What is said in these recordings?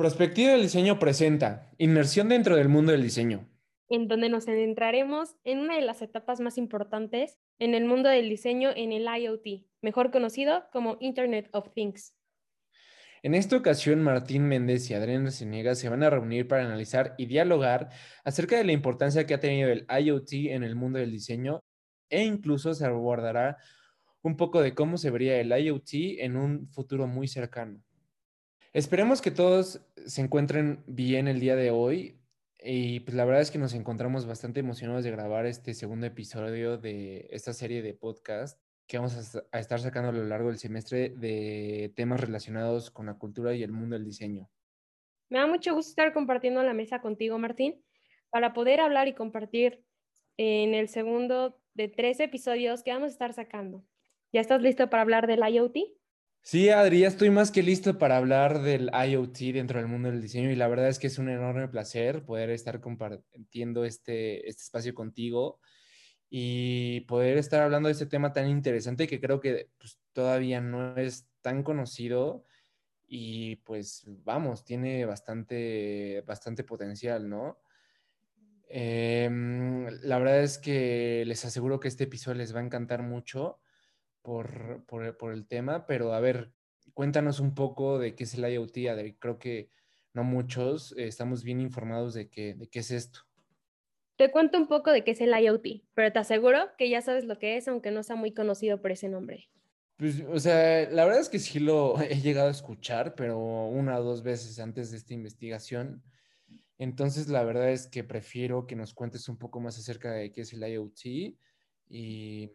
Prospectiva del Diseño presenta Inmersión dentro del mundo del diseño. En donde nos adentraremos en una de las etapas más importantes en el mundo del diseño en el IoT, mejor conocido como Internet of Things. En esta ocasión, Martín Méndez y Adrián Receniega se van a reunir para analizar y dialogar acerca de la importancia que ha tenido el IoT en el mundo del diseño e incluso se abordará un poco de cómo se vería el IoT en un futuro muy cercano. Esperemos que todos se encuentren bien el día de hoy y pues la verdad es que nos encontramos bastante emocionados de grabar este segundo episodio de esta serie de podcast que vamos a, estar sacando a lo largo del semestre de temas relacionados con la cultura y el mundo del diseño. Me da mucho gusto estar compartiendo la mesa contigo, Martín, para poder hablar y compartir en el segundo de tres episodios que vamos a estar sacando. ¿Ya estás listo para hablar del IoT? Sí, Adri, ya estoy más que listo para hablar del IoT dentro del mundo del diseño y la verdad es que es un enorme placer poder estar compartiendo este, este espacio contigo y poder estar hablando de este tema tan interesante que creo que pues, todavía no es tan conocido y pues vamos, tiene bastante, bastante potencial, ¿no? Em, la verdad es que les aseguro que este episodio les va a encantar mucho por, por, el tema, pero a ver, cuéntanos un poco de qué es el IoT. Creo que no muchos eh, estamos bien informados de, qué, de qué es esto. Te cuento un poco de qué es el IoT, pero te aseguro que ya sabes lo que es, aunque no sea muy conocido por ese nombre. Pues, o sea, la verdad es que sí lo he llegado a escuchar, pero una o dos veces antes de esta investigación. Entonces, la verdad es que prefiero que nos cuentes un poco más acerca de qué es el IoT y,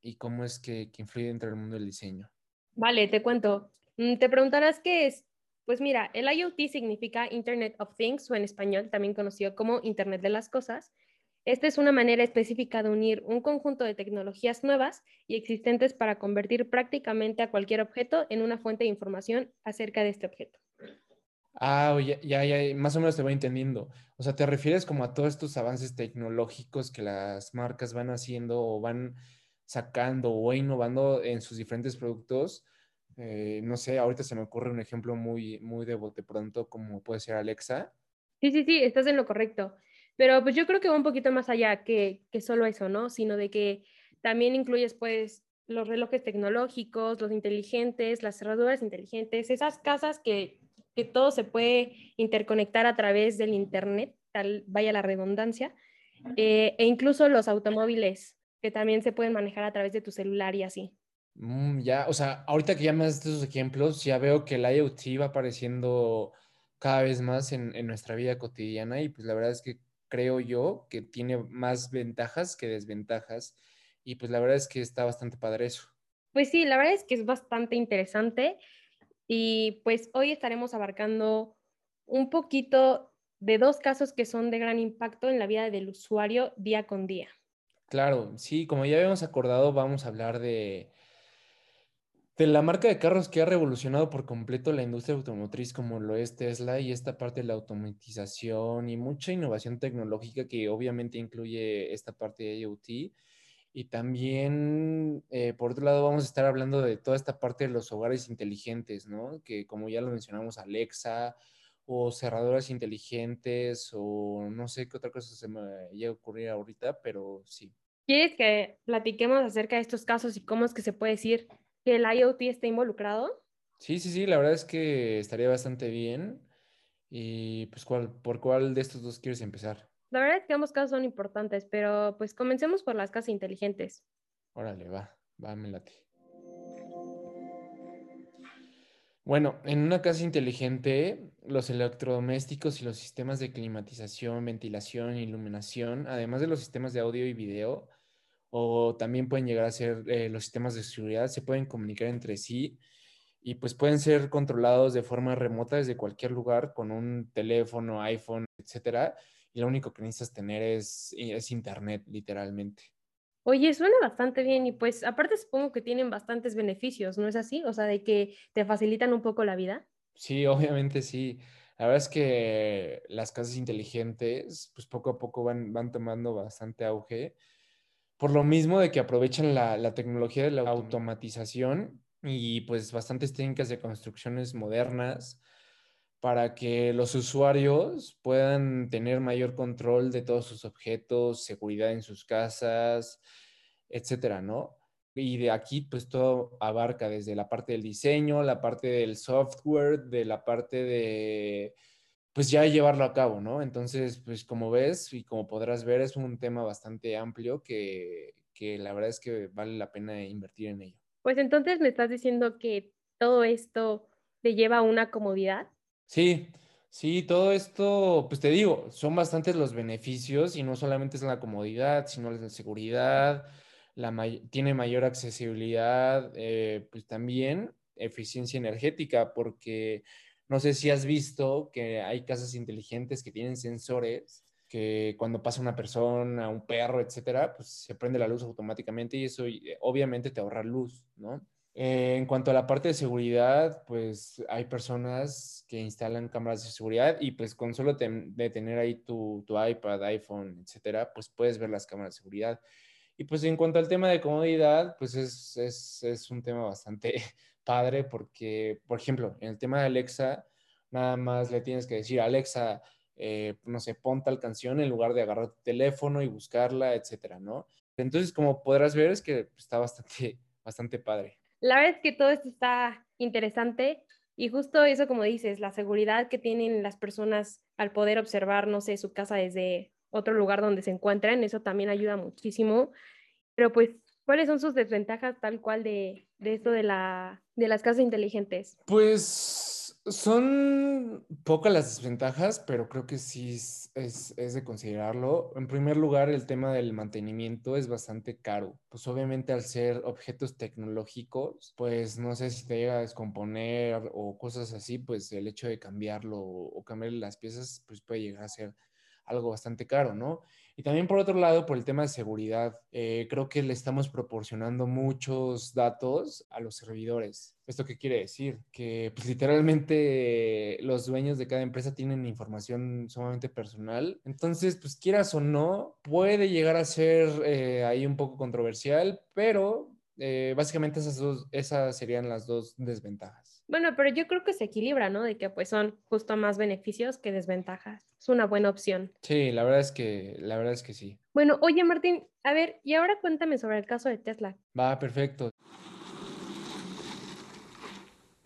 y cómo es que, influye dentro del mundo del diseño. Vale, te cuento. Mm, te preguntarás qué es. Pues mira, el IoT significa Internet of Things o en español también conocido como Internet de las Cosas. Esta es una manera específica de unir un conjunto de tecnologías nuevas y existentes para convertir prácticamente a cualquier objeto en una fuente de información acerca de este objeto. Ah, ya, ya, ya, más o menos te voy entendiendo. O sea, te refieres como a todos estos avances tecnológicos que las marcas van haciendo o van sacando o innovando en sus diferentes productos. Eh, no sé, ahorita se me ocurre un ejemplo muy, muy de bote pronto, como puede ser Alexa. Sí, sí, sí, estás en lo correcto. Pero pues yo creo que va un poquito más allá que, que solo eso, ¿no? Sino de que también incluyes pues los relojes tecnológicos, los inteligentes, las cerraduras inteligentes, esas casas que, que todo se puede interconectar a través del Internet, tal vaya la redundancia, eh, e incluso los automóviles que también se pueden manejar a través de tu celular y así. Mm, ya, o sea, ahorita que ya me das estos ejemplos, ya veo que el IoT va apareciendo cada vez más en, en, nuestra vida cotidiana y pues la verdad es que creo yo que tiene más ventajas que desventajas y pues la verdad es que está bastante padre eso. Pues sí, la verdad es que es bastante interesante y pues hoy estaremos abarcando un poquito de dos casos que son de gran impacto en la vida del usuario día con día. Claro, sí, como ya habíamos acordado, vamos a hablar de, de la marca de carros que ha revolucionado por completo la industria automotriz como lo es Tesla y esta parte de la automatización y mucha innovación tecnológica que obviamente incluye esta parte de IoT. Y también, eh, por otro lado, vamos a estar hablando de toda esta parte de los hogares inteligentes, ¿no? Que como ya lo mencionamos, Alexa o cerraduras inteligentes o no sé qué otra cosa se me llega a ocurrir ahorita, pero sí. ¿Quieres que platiquemos acerca de estos casos y cómo es que se puede decir que el IoT está involucrado? Sí, sí, sí, la verdad es que estaría bastante bien. Y pues, ¿cuál, ¿por cuál de estos dos quieres empezar? La verdad es que ambos casos son importantes, pero pues comencemos por las casas inteligentes. Órale, va, va, me late. Bueno, en una casa inteligente, los electrodomésticos y los sistemas de climatización, ventilación, iluminación, además de los sistemas de audio y video, o también pueden llegar a ser eh, los sistemas de seguridad, se pueden comunicar entre sí y pues pueden ser controlados de forma remota desde cualquier lugar con un teléfono, iPhone, etcétera. Y lo único que necesitas tener es, es internet, literalmente. Oye, suena bastante bien y pues aparte supongo que tienen bastantes beneficios, ¿no es así? O sea, de que te facilitan un poco la vida. Sí, obviamente sí. La verdad es que las casas inteligentes, pues poco a poco van, van tomando bastante auge. Por lo mismo de que aprovechan la, la tecnología de la automatización y pues bastantes técnicas de construcciones modernas para que los usuarios puedan tener mayor control de todos sus objetos, seguridad en sus casas, etcétera, ¿no? Y de aquí, pues todo abarca desde la parte del diseño, la parte del software, de la parte de, pues ya llevarlo a cabo, ¿no? Entonces, pues como ves y como podrás ver, es un tema bastante amplio que, que la verdad es que vale la pena invertir en ello. Pues entonces me estás diciendo que todo esto te lleva a una comodidad. Sí, sí, todo esto, pues te digo, son bastantes los beneficios y no solamente es la comodidad, sino la seguridad, la tiene mayor accesibilidad, eh, pues también eficiencia energética, porque no sé si has visto que hay casas inteligentes que tienen sensores que cuando pasa una persona, un perro, etcétera, pues se prende la luz automáticamente y eso eh, obviamente te ahorra luz, ¿no? Eh, en cuanto a la parte de seguridad, pues hay personas que instalan cámaras de seguridad y pues con solo de tener ahí tu, tu, iPad, iPhone, etcétera, pues puedes ver las cámaras de seguridad. Y pues en cuanto al tema de comodidad, pues es, es, es un tema bastante padre porque, por ejemplo, en el tema de Alexa, nada más le tienes que decir, Alexa, eh, no sé, pon tal canción en lugar de agarrar tu teléfono y buscarla, etcétera, ¿no? Entonces, como podrás ver, es que está bastante, bastante padre. La verdad es que todo esto está interesante y justo eso, como dices, la seguridad que tienen las personas al poder observar, no sé, su casa desde otro lugar donde se encuentran, eso también ayuda muchísimo. Pero pues, ¿cuáles son sus desventajas tal cual de, de esto de, la, de las casas inteligentes? Pues son pocas las desventajas, pero creo que sí es, es, de considerarlo. En primer lugar, el tema del mantenimiento es bastante caro. Pues obviamente al ser objetos tecnológicos, pues no sé si te llega a descomponer o cosas así, pues el hecho de cambiarlo o cambiarle las piezas, pues puede llegar a ser algo bastante caro, ¿no? Y también por otro lado, por el tema de seguridad, eh, creo que le estamos proporcionando muchos datos a los servidores. ¿Esto qué quiere decir? Que pues, literalmente los dueños de cada empresa tienen información sumamente personal. Entonces, pues quieras o no, puede llegar a ser eh, ahí un poco controversial, pero eh, básicamente esas, dos, esas serían las dos desventajas. Bueno, pero yo creo que se equilibra, ¿no? De que pues son justo más beneficios que desventajas. Es una buena opción. Sí, la verdad es que, la verdad es que sí. Bueno, oye Martín, a ver, y ahora cuéntame sobre el caso de Tesla. Va, perfecto.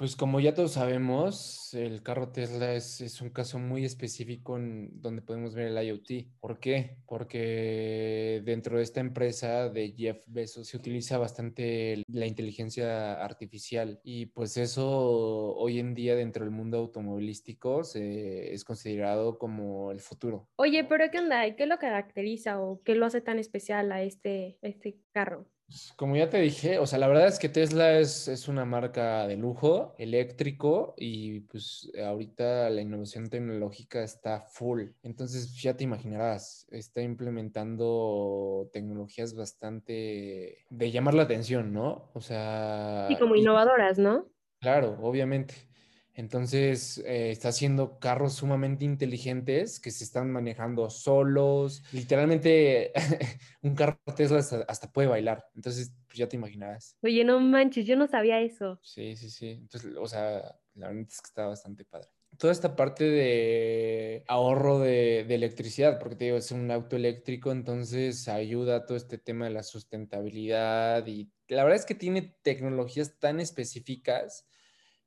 Pues como ya todos sabemos, el carro Tesla es, un caso muy específico en donde podemos ver el IoT. ¿Por qué? Porque dentro de esta empresa de Jeff Bezos se utiliza bastante la inteligencia artificial y pues eso hoy en día dentro del mundo automovilístico se, es considerado como el futuro. Oye, pero ¿qué onda? ¿Qué lo caracteriza o qué lo hace tan especial a este, a este carro? Pues, como ya te dije, o sea, la verdad es que Tesla es, es, una marca de lujo, eléctrico, y pues ahorita la innovación tecnológica está full. Entonces, ya te imaginarás, está implementando tecnologías bastante de llamar la atención, ¿no? O sea... Y como innovadoras, ¿no? Claro, obviamente. Entonces, eh, está haciendo carros sumamente inteligentes que se están manejando solos. Literalmente, un carro Tesla hasta, puede bailar. Entonces, pues ya te imaginarás. Oye, no manches, yo no sabía eso. Sí, sí, sí. Entonces, o sea, la verdad es que está bastante padre. Toda esta parte de ahorro de, de electricidad, porque te digo, es un auto eléctrico, entonces ayuda a todo este tema de la sustentabilidad y la verdad es que tiene tecnologías tan específicas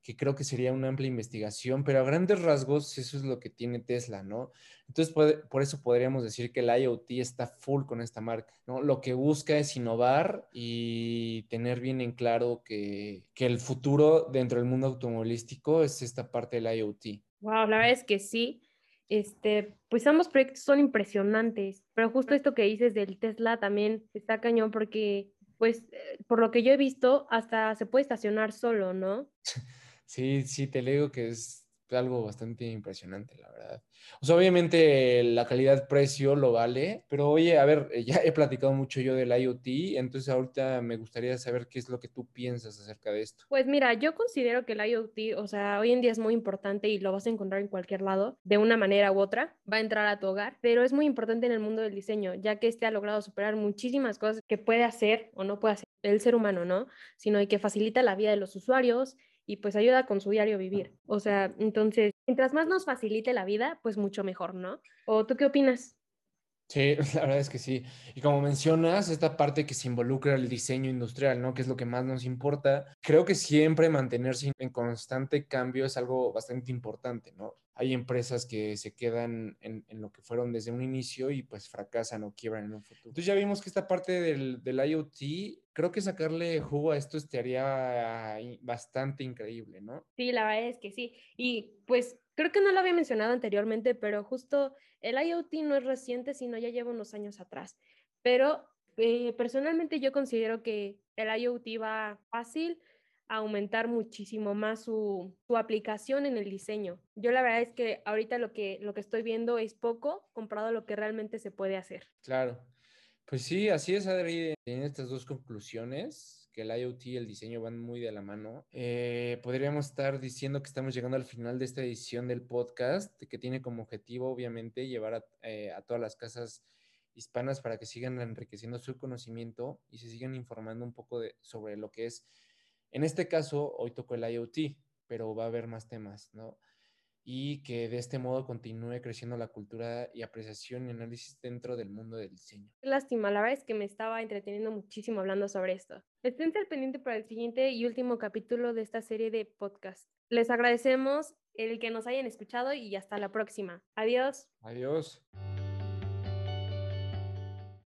que creo que sería una amplia investigación, pero a grandes rasgos eso es lo que tiene Tesla, ¿no? Entonces, por eso podríamos decir que el IoT está full con esta marca, ¿no? Lo que busca es innovar y tener bien en claro que, que el futuro dentro del mundo automovilístico es esta parte del IoT. Wow, la verdad es que sí. Este, pues ambos proyectos son impresionantes, pero justo esto que dices del Tesla también está cañón porque, pues, eh, por lo que yo he visto, hasta se puede estacionar solo, ¿no? Sí, sí, te digo que es algo bastante impresionante, la verdad. O sea, obviamente la calidad-precio lo vale, pero oye, a ver, ya he platicado mucho yo del IoT, entonces ahorita me gustaría saber qué es lo que tú piensas acerca de esto. Pues mira, yo considero que el IoT, o sea, hoy en día es muy importante y lo vas a encontrar en cualquier lado, de una manera u otra, va a entrar a tu hogar, pero es muy importante en el mundo del diseño, ya que este ha logrado superar muchísimas cosas que puede hacer o no puede hacer el ser humano, ¿no? Sino que facilita la vida de los usuarios y pues ayuda con su diario vivir. O sea, entonces, mientras más nos facilite la vida, pues mucho mejor, ¿no? ¿O tú qué opinas? Sí, la verdad es que sí. Y como mencionas, esta parte que se involucra el diseño industrial, ¿no? Que es lo que más nos importa. Creo que siempre mantenerse en constante cambio es algo bastante importante, ¿no? Hay empresas que se quedan en, lo que fueron desde un inicio y pues fracasan o quiebran en un futuro. Entonces ya vimos que esta parte del, del IoT, creo que sacarle jugo a esto estaría bastante increíble, ¿no? Sí, la verdad es que sí. Y pues creo que no lo había mencionado anteriormente, pero justo el IoT no es reciente, sino ya lleva unos años atrás. Pero eh, personalmente yo considero que el IoT va fácil a aumentar muchísimo más su, su, aplicación en el diseño. Yo la verdad es que ahorita lo que, lo que estoy viendo es poco comparado a lo que realmente se puede hacer. Claro. Pues sí, así es, Adri. En estas dos conclusiones, que el IoT y el diseño van muy de la mano. Eh, podríamos estar diciendo que estamos llegando al final de esta edición del podcast, que tiene como objetivo, obviamente, llevar a, eh, a todas las casas hispanas para que sigan enriqueciendo su conocimiento y se sigan informando un poco de, sobre lo que es, en este caso, hoy tocó el IoT, pero va a haber más temas, ¿no? Y que de este modo continúe creciendo la cultura y apreciación y análisis dentro del mundo del diseño. Lástima, la verdad es que me estaba entreteniendo muchísimo hablando sobre esto. Estén al pendiente para el siguiente y último capítulo de esta serie de podcast. Les agradecemos el que nos hayan escuchado y hasta la próxima. Adiós. Adiós.